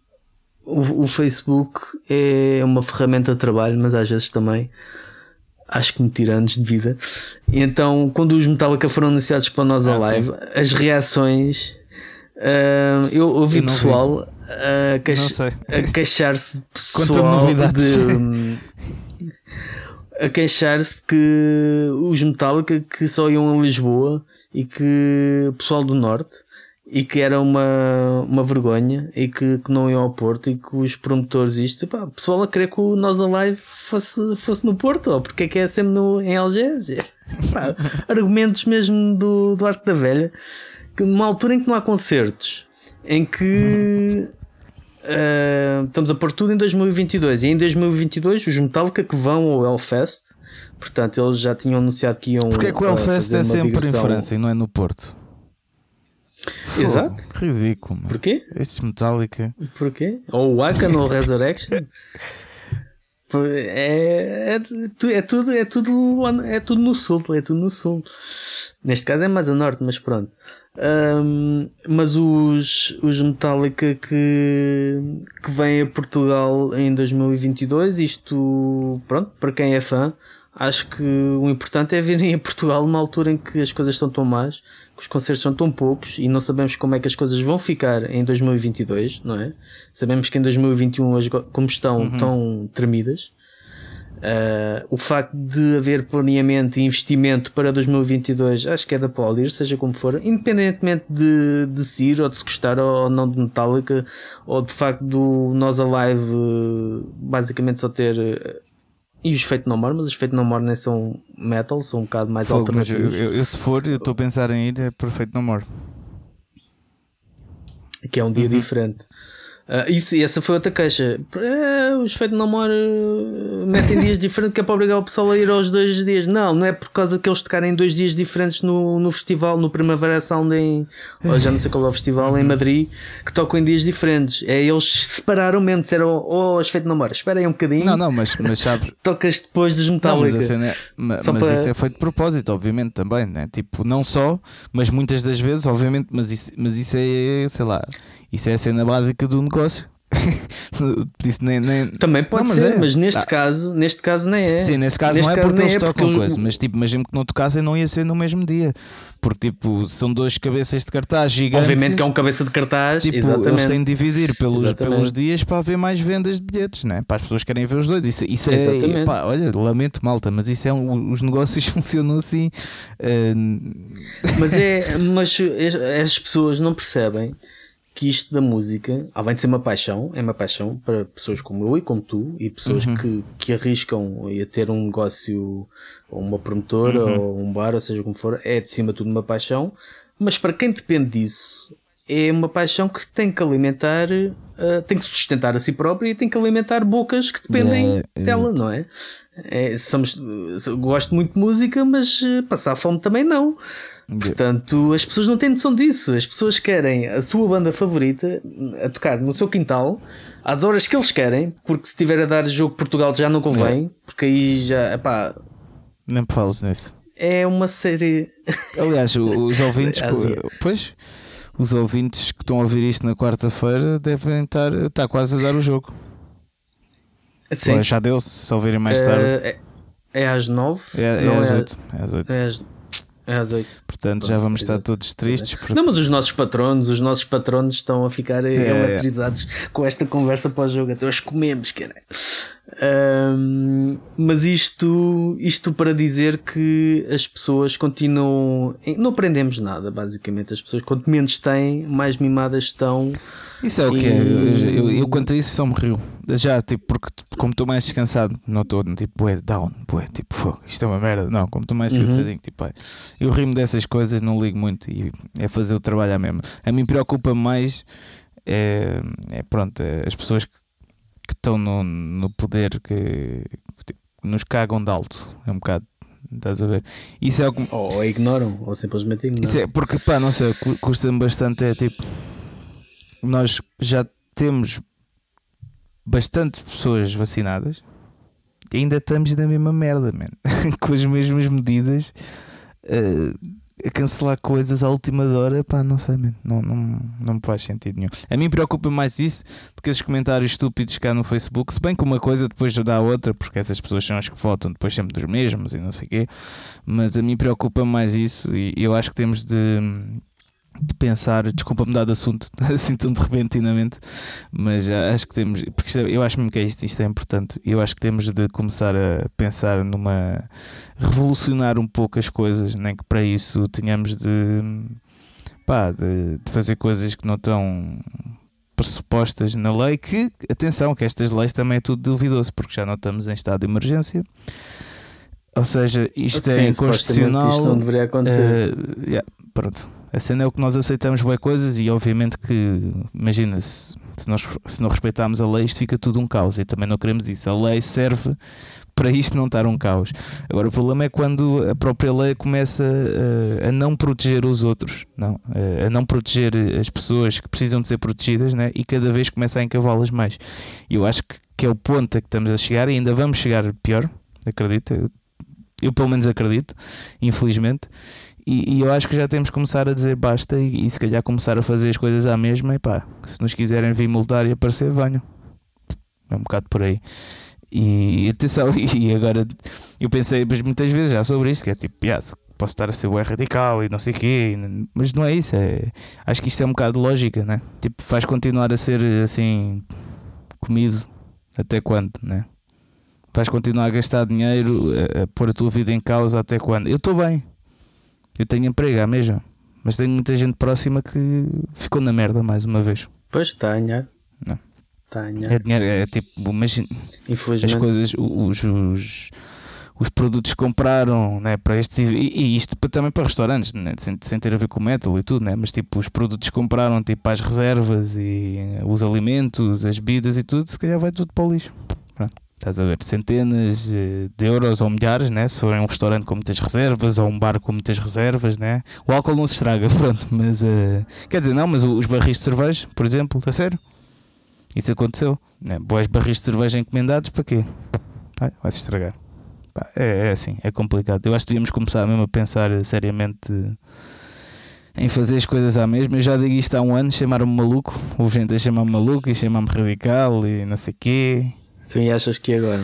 o, o, Facebook é uma ferramenta de trabalho, mas às vezes também acho que me tira anos de vida. E então, quando os Metallica foram anunciados para nós a ah, live, sim. as reações uh, eu ouvi eu pessoal a, queix a queixar-se pessoal de a queixar-se que os Metallica que só iam a Lisboa e que o pessoal do Norte e que era uma, uma vergonha e que, que não iam ao Porto e que os promotores isto, pá, o pessoal a querer que o Nós Alive fosse, fosse no Porto, ou porque é que é sempre no, em Algésia. Pá, argumentos mesmo do, do Arco da Velha, que numa altura em que não há concertos, em que uh, estamos a pôr tudo em 2022 e em 2022 os Metallica que vão ao Hellfest Portanto, eles já tinham anunciado que iam. Porque é que o Hellfest é sempre digressão... em França e não é no Porto? Exato. Ridículo. Mano. Porquê? Estes Metallica. Porquê? Ou o Akan ou Resurrection. É, é, é, tudo, é, tudo, é tudo no sul, é tudo no sul. Neste caso é mais a norte, mas pronto. Um, mas os, os Metallica que, que vêm a Portugal em 2022, isto, pronto, para quem é fã, acho que o importante é virem a Portugal numa altura em que as coisas estão tão más, que os concertos são tão poucos e não sabemos como é que as coisas vão ficar em 2022, não é? Sabemos que em 2021 as, como estão uhum. tão tremidas. Uh, o facto de haver planeamento e investimento para 2022 acho que é da aplaudir, seja como for, independentemente de, de se ir ou de se gostar ou não de Metallica, ou de facto do Nós Alive basicamente só ter e os Fate No More, mas os Fate No More nem são metal, são um bocado mais Fogo, alternativos. Eu, eu, se for, eu estou a pensar em ir é por Fate No More. Que é um dia uhum. diferente. Uh, isso, essa foi outra queixa. É, os No More uh, metem dias diferentes que é para obrigar o pessoal a ir aos dois dias. Não, não é por causa que eles tocarem dois dias diferentes no, no festival, no Primavera Sound em. Ou já não sei qual é o festival, em Madrid, que tocam em dias diferentes. É, eles separaram mesmo, disseram, oh, os Fate No More, esperem um bocadinho. Não, não, mas, mas sabes. Tocas depois dos Metallica. Não, mas, cena, é, mas, mas para... isso é feito de propósito, obviamente, também, né? Tipo, não só, mas muitas das vezes, obviamente, mas isso, mas isso é, sei lá, isso é a cena básica do negócio. Isso nem, nem... Também pode não, mas ser, é. mas neste, ah. caso, neste caso nem é. Sim, nesse caso neste não é porque eles é tocam porque... coisa, mas tipo, imagino que não tocassem não ia ser no mesmo dia. Porque tipo, são duas cabeças de cartaz gigantes. Obviamente que é um cabeça de cartaz, tipo, exatamente. eles têm de dividir pelos, pelos dias para haver mais vendas de bilhetes, né? para as pessoas que querem ver os dois. Isso, isso é, pá, olha, lamento malta, mas isso é um, os negócios funcionam assim. Uh... Mas é, mas as pessoas não percebem que isto da música, além de ser uma paixão, é uma paixão para pessoas como eu e como tu, e pessoas uhum. que, que arriscam a ter um negócio, ou uma promotora, uhum. ou um bar, ou seja como for, é de cima de tudo uma paixão, mas para quem depende disso, é uma paixão que tem que alimentar, uh, tem que sustentar a si própria e tem que alimentar bocas que dependem é, dela, não é? é somos, gosto muito de música, mas uh, passar fome também não. Portanto, as pessoas não têm noção disso. As pessoas querem a sua banda favorita a tocar no seu quintal às horas que eles querem, porque se tiver a dar jogo Portugal já não convém, é. porque aí já, epá. Nem falas nisso. É uma série. Aliás, os ouvintes. pois, os ouvintes que estão a ouvir isto na quarta-feira devem estar. Está quase a dar o jogo. Sim. Pô, já deu, se ouvirem mais tarde. É, é às nove? É, é às é oito. É às oito. É às... É às 8. Portanto, já vamos estar todos tristes. Porque... Não, mas os nossos patronos, os nossos patronos estão a ficar É. eletrizados com esta conversa pós-jogo. Até hoje comemos, cara. Ahm, mas isto, isto para dizer que as pessoas continuam. Não aprendemos nada, basicamente. As pessoas, quanto menos têm, mais mimadas estão. Isso é o que é. Eu, eu, eu quanto a isso só me rio. Já, tipo, porque como estou mais descansado, não estou tipo, bué, down, bué, tipo, fogo, isto é uma merda. Não, como estou mais Uhum. descansadinho, tipo, ai, eu rimo dessas coisas, não ligo muito e é fazer o trabalho à mesma. A mim preocupa mais, é, é pronto, é as pessoas que, que estão no, no poder que, que, tipo, nos cagam de alto. É um bocado, estás a ver? Isso é o que, Ou, ou ignoram, ou simplesmente ignoram. isso é, porque pá, não sei, cu- custa-me bastante. É tipo, nós já temos bastante pessoas vacinadas e ainda estamos na mesma merda, man. com as mesmas medidas eh, a cancelar coisas à última hora. Pá, não sei, man. Não, não, não me faz sentido nenhum. A mim preocupa mais isso do que esses comentários estúpidos cá no Facebook. Se bem que uma coisa depois dá a outra, porque essas pessoas são as que votam depois sempre dos mesmos e não sei o quê. Mas a mim preocupa mais isso e eu acho que temos de, de pensar, desculpa mudar de assunto assim tão de repentinamente, mas acho que temos, porque é- eu acho mesmo que é isto, isto é importante, eu acho que temos de começar a pensar numa revolucionar um pouco as coisas, nem que para isso tenhamos de pá, de, de fazer coisas que não estão pressupostas na lei, que atenção, que estas leis também é tudo duvidoso, porque já não estamos em estado de emergência. Ou seja, isto Sim, é inconstitucional. Isto não deveria acontecer. Eh, yeah, pronto. A cena é o que nós aceitamos boas coisas e obviamente que imagina se, nós, se não respeitarmos a lei isto fica tudo um caos e também não queremos isso. A lei serve para isto não estar um caos. Agora o problema é quando a própria lei começa eh, a não proteger os outros, não, Eh, a não proteger as pessoas que precisam de ser protegidas né? e cada vez começa a encavá-las mais. E eu acho que, que é o ponto a que estamos a chegar e ainda vamos chegar pior, acredita? Eu, pelo menos acredito, infelizmente. E, e eu acho que já temos que começar a dizer basta e, e se calhar começar a fazer as coisas à mesma. E pá, se nos quiserem vir multar e aparecer, venham. É um bocado por aí. E atenção, e agora eu pensei mas muitas vezes já sobre isto, que é tipo, yeah, posso estar a ser bué radical e não sei o quê, e mas não é isso. É, acho que isto é um bocado de lógica, né? Tipo, faz continuar a ser assim comido até quando, né? Vais continuar a gastar dinheiro, a, a pôr a tua vida em causa até quando? Eu estou bem, eu tenho emprego, é mesmo, mas tenho muita gente próxima que ficou na merda mais uma vez. Pois está a ganhar. Não. Está a ganhar. É dinheiro, é tipo, imagina, as coisas, os, os, os produtos que compraram né, para estes e, e isto também para restaurantes, né, sem, sem ter a ver com o metal e tudo, né, mas tipo, os produtos que compraram tipo as reservas e eh, os alimentos, as bebidas e tudo, se calhar vai tudo para o lixo. Estás a ver centenas eh, de euros ou milhares, né? se for um restaurante com muitas reservas ou um bar com muitas reservas, né? o álcool não se estraga, pronto, mas eh, quer dizer, não, mas o- os barris de cerveja, por exemplo, a sério, isso aconteceu. Né? Boas barris de cerveja encomendados para quê? Vai, se estragar. É, é assim, é complicado. Eu acho que devíamos começar mesmo a pensar seriamente em fazer as coisas à mesma. Eu já digo isto há um ano, chamaram-me maluco. Houve gente a chamar-me maluco e chamar-me radical e não sei quê. Tu e achas que agora?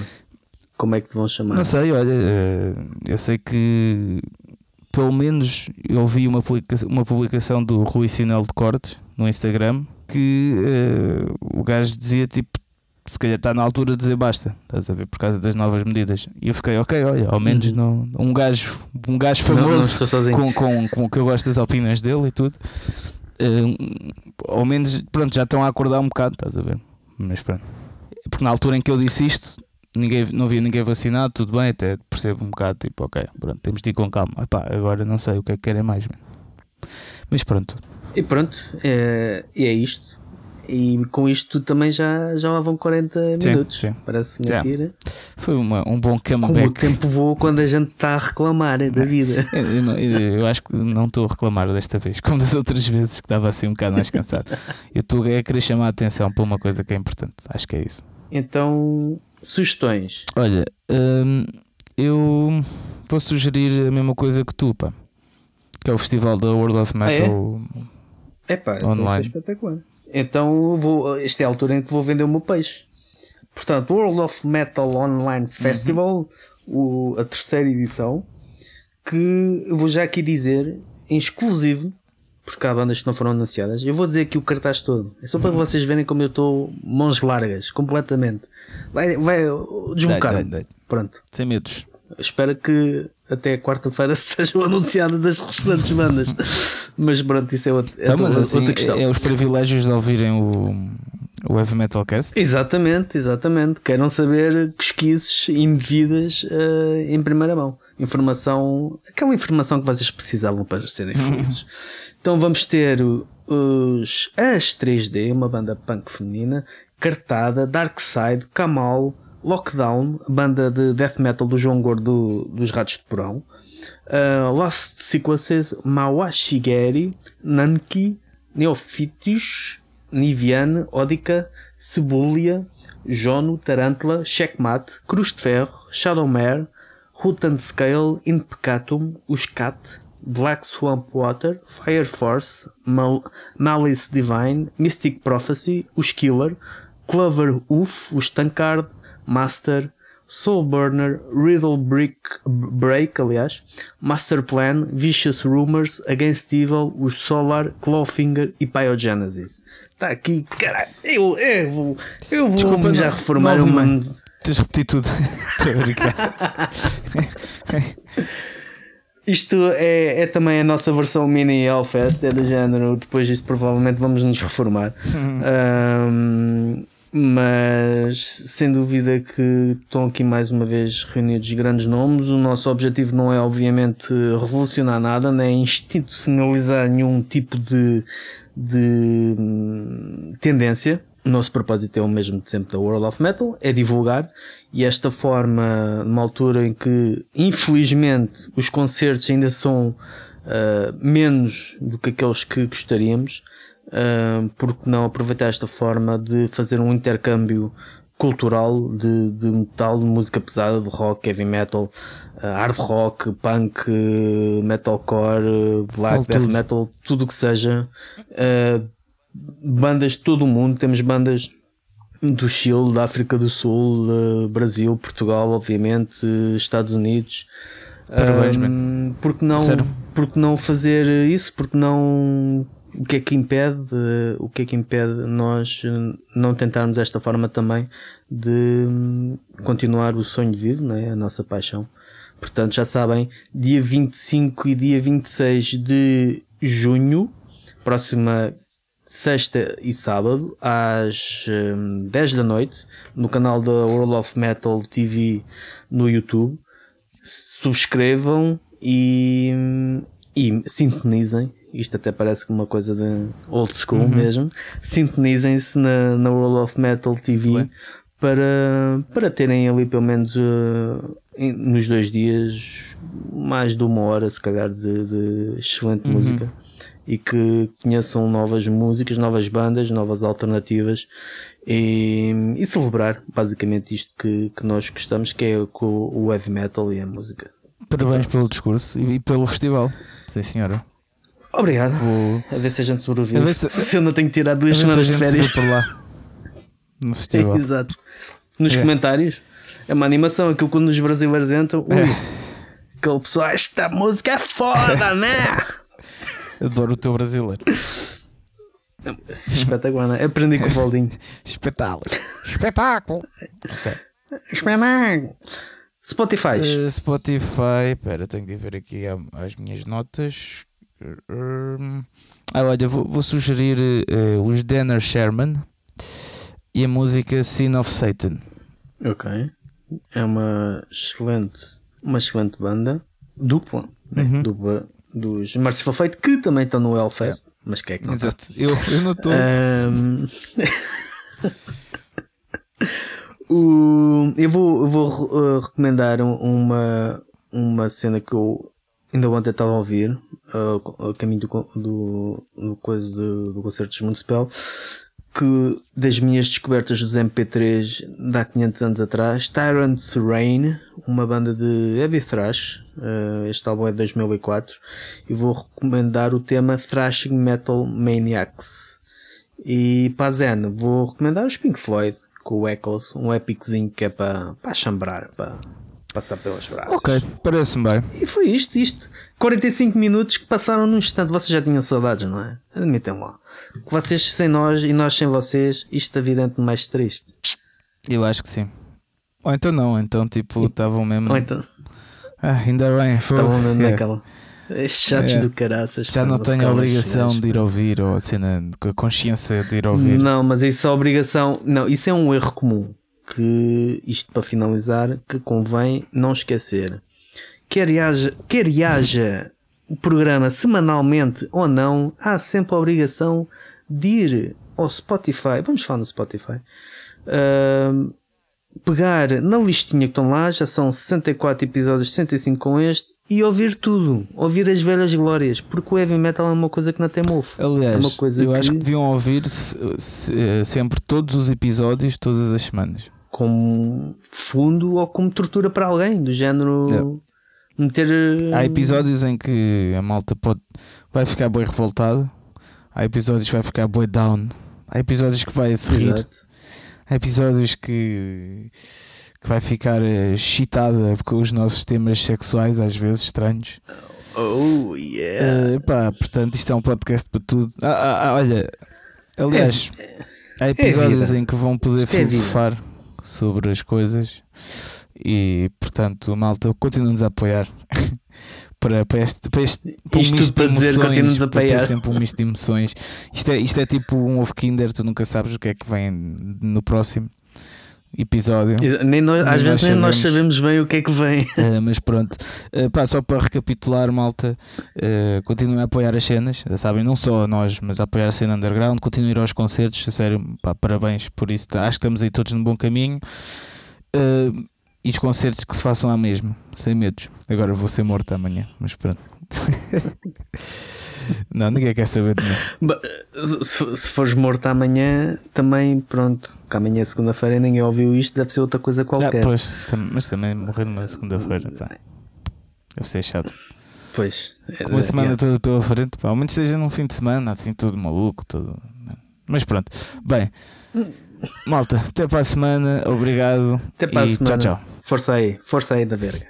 Como é que te vão chamar? Não sei, olha, eh, eu sei que pelo menos eu vi uma publicação, uma publicação do Rui Sinel de Cortes no Instagram que eh, o gajo dizia tipo se calhar está na altura de dizer basta, estás a ver, por causa das novas medidas. E eu fiquei, ok, olha, ao menos Uhum. não, um gajo, um gajo Não, não famoso estou sozinho. com, com, com que eu gosto das opiniões dele e tudo, eh, ao menos pronto, já estão a acordar um bocado, estás a ver? Mas pronto. Porque na altura em que eu disse isto, ninguém, não havia ninguém vacinado, tudo bem, até percebo um bocado, tipo, ok, pronto, temos de ir com calma. Epá, agora não sei o que é que querem mais, mano. Mas pronto, E pronto, é, e é isto. E com isto tudo também já, já lá vão 40 Sim, minutos. sim. Parece mentira. foi uma, um bom Como o comeback. tempo voa quando a gente está a reclamar da vida. Eu, eu- eu acho que não estou a reclamar desta vez, como das outras vezes que estava assim um bocado mais cansado. Eu estou a querer chamar a atenção para uma coisa que é importante. Acho que é isso. Então, sugestões. Olha, hum, eu vou sugerir a mesma coisa que tu, pá. Que é o festival da World of Ah, é? Metal. Epá, então é Online. espetacular. Então, vou, esta é a altura em que vou vender o meu peixe. Portanto, World of Metal Online Festival, o- a terceira edição, que eu vou já aqui dizer, em exclusivo, porque há bandas que não foram anunciadas, eu vou dizer aqui o cartaz todo. É só para vocês verem como eu estou mãos largas, completamente. Vai, vai deslocar-me. Pronto. Sem medos. Espero que até quarta-feira sejam anunciadas as restantes bandas. mas pronto, isso é outra, é então, outra, assim, outra questão. É os privilégios de ouvirem o, o Heavy Metal Cast? Exatamente, exatamente. Queiram saber pesquisas indevidas uh, em primeira mão. Informação, aquela informação que vocês precisavam para serem felizes. então vamos ter os As 3D, uma banda punk feminina, Cartada, Dark Side, Kamal, Lockdown, banda de death metal do João Gordo dos Ratos de Porão, uh, Lost Sequences, Mawashigeri, Nanki, Neophytis, Niviane, Odica, Cebulia, Jono, Tarantula, Checkmate, Cruz de Ferro, Shadowmare, Rutan Scale, Impecatum, Os Cat, Black Swamp Water, Fire Force, Mal Malice Divine, Mystic Prophecy, Os Killer, Clover Oof, Os Tankard, Master, Soul Burner, Riddle Brick, Break, aliás, Master Plan, Vicious Rumors, Against Evil, os Solar, Clawfinger e Pyogenesis. Está aqui, caralho, eu, eu vou, eu vou Desculpa, já não, reformar não, o mundo. Tens de repetir tudo. Isto é, é também a nossa versão mini Hellfest, é do género. Depois disto, provavelmente vamos nos reformar. um, mas sem dúvida que estão aqui mais uma vez reunidos grandes nomes. O nosso objetivo não é, obviamente, revolucionar nada, nem institucionalizar nenhum tipo de, de hum, tendência. O nosso propósito é o mesmo de sempre da World of Metal, é divulgar e esta forma, numa altura em que infelizmente os concertos ainda são uh, menos do que aqueles que gostaríamos, uh, porque não aproveitar esta forma de fazer um intercâmbio cultural de, de metal, de música pesada, de rock, heavy metal, uh, hard rock, punk, metalcore, black, death metal, tudo o que seja. Uh, bandas de todo o mundo, temos bandas do Chile, da África do Sul, uh, Brasil, Portugal, obviamente, Estados Unidos. Parabéns, um, porque não, porque não fazer isso? Porque não o que é que impede, o que é que impede nós não tentarmos esta forma também de continuar o sonho vivo, é? a nossa paixão. Portanto, já sabem, dia 25 e dia 26 de junho, próxima sexta e sábado, às 10 da noite, no canal da World of Metal TV no YouTube. Subscrevam e, e sintonizem isto até parece uma coisa de old school uhum. mesmo, sintonizem-se na, na World of Metal TV para, para terem ali pelo menos uh, nos dois dias mais de uma hora, se calhar, de, de excelente uhum. música e que conheçam novas músicas, novas bandas, novas alternativas e, e celebrar basicamente isto que, que nós gostamos, que é o, o heavy metal e a música. Parabéns pelo discurso e, e pelo festival, sim senhora. Obrigado. Vou... A ver se a gente sobrevive. Se... se... eu não tenho que tirar duas semanas de férias. por lá. No festival. Exato. Nos é. comentários. É uma animação. Aquilo quando os brasileiros entram. Ui, é. Aquele pessoal, esta música é foda, né? Adoro o teu brasileiro. Espetacular, né? Aprendi com o Valdinho. Espetáculo. Espetáculo. okay. Espetáculo. Spotify. Uh, Spotify. Espera, tenho que ver aqui as minhas notas. Ah, olha, vou, vou sugerir uh, os Danner Sherman e a música Sin of Satan. Ok. É uma excelente, uma excelente banda. Dupla. Né? Uhum. Dupla dos Merciful Fate que também estão no Hellfest. É. Mas que é que não tá? Exato. Eu, eu não estou. Um... Eu vou, eu vou uh, recomendar uma, uma cena que eu ainda ontem estava a ouvir uh, a caminho do, do, do coisa do, do concerto de Municipal que das minhas descobertas dos MP3 de há 500 anos atrás, Tyrant's Reign, uma banda de heavy thrash, uh, este álbum é de 2004, e vou recomendar o tema Thrashing Metal Maniacs. E para a Zen, vou recomendar os Pink Floyd, com o Echoes, um epiczinho que é para, para chambrar, para, passar pelas braças. Ok, parece-me bem. E foi isto, isto. 45 minutos que passaram num instante. Vocês já tinham saudades, não é? Admitem lá. Que vocês sem nós e nós sem vocês, isto é evidente mais triste. Eu acho que sim. Ou então não, então tipo, estavam mesmo. Ou então, Ah, ainda bem, foi. estavam mesmo É. naquela. Chatos É. do caraças. Já não tenho a obrigação de ir ouvir, ou a cena, com a consciência de ir ouvir. Não, mas isso é obrigação. Não, isso é um erro comum. Que isto para finalizar, que convém não esquecer. Quer haja, quer haja o programa semanalmente ou não, há sempre a obrigação de ir ao Spotify. Vamos falar no Spotify. Ahm, pegar na listinha que estão lá, já são 64 episódios, 65 com este, e ouvir tudo. Ouvir as velhas glórias. Porque o heavy metal é uma coisa que não tem mofo. Aliás, É uma coisa eu acho que- que deviam ouvir se- se- sempre todos os episódios, todas as semanas. Como fundo ou como tortura para alguém, do género. Meter. eh, Há episódios em que a malta pode, vai ficar bem revoltada, há episódios que vai ficar bem down, há episódios que vai se rir, Exato. há episódios que, que vai ficar eh, excitada com os nossos temas sexuais, às vezes estranhos. Oh, yeah. Eh, pá, portanto, isto é um podcast para tudo. Ah, ah, ah, olha, aliás, há episódios vida. em que vão poder Isto é filosofar sobre as coisas e, portanto, malta, continua-nos a apoiar para, para este, para este para um Isto misto tudo para de dizer, emoções, a para ter apoiar. sempre um misto de emoções. Isto é, isto é tipo um ovo Kinder, tu nunca sabes o que é que vem no próximo episódio. Nem nós, às vezes nem nós sabemos. bem o que é que vem. Uh, mas pronto, Uh, pá, só para recapitular, malta, uh, continuem a apoiar as cenas, sabem, não só a nós, mas a apoiar a cena underground, continuem a ir aos concertos, a sério, pá, parabéns por isso, tá? acho que estamos aí todos no bom caminho. Uh, e os concertos que se façam à mesma, sem medos. Agora vou ser morto amanhã, mas pronto. não, ninguém quer saber de mim. Se, se fores morto amanhã, também pronto. Que amanhã é segunda-feira e ninguém ouviu isto, deve ser outra coisa Ah, qualquer. pois, tam- mas também morrer numa segunda-feira, pá, deve ser chato. Pois. É, Com a semana é. toda pela frente, pá, ao menos seja num fim de semana, assim, todo maluco, todo. Mas pronto, bem, malta, até para a semana, obrigado Até para a semana. tchau, tchau. Força aí, força aí da verga.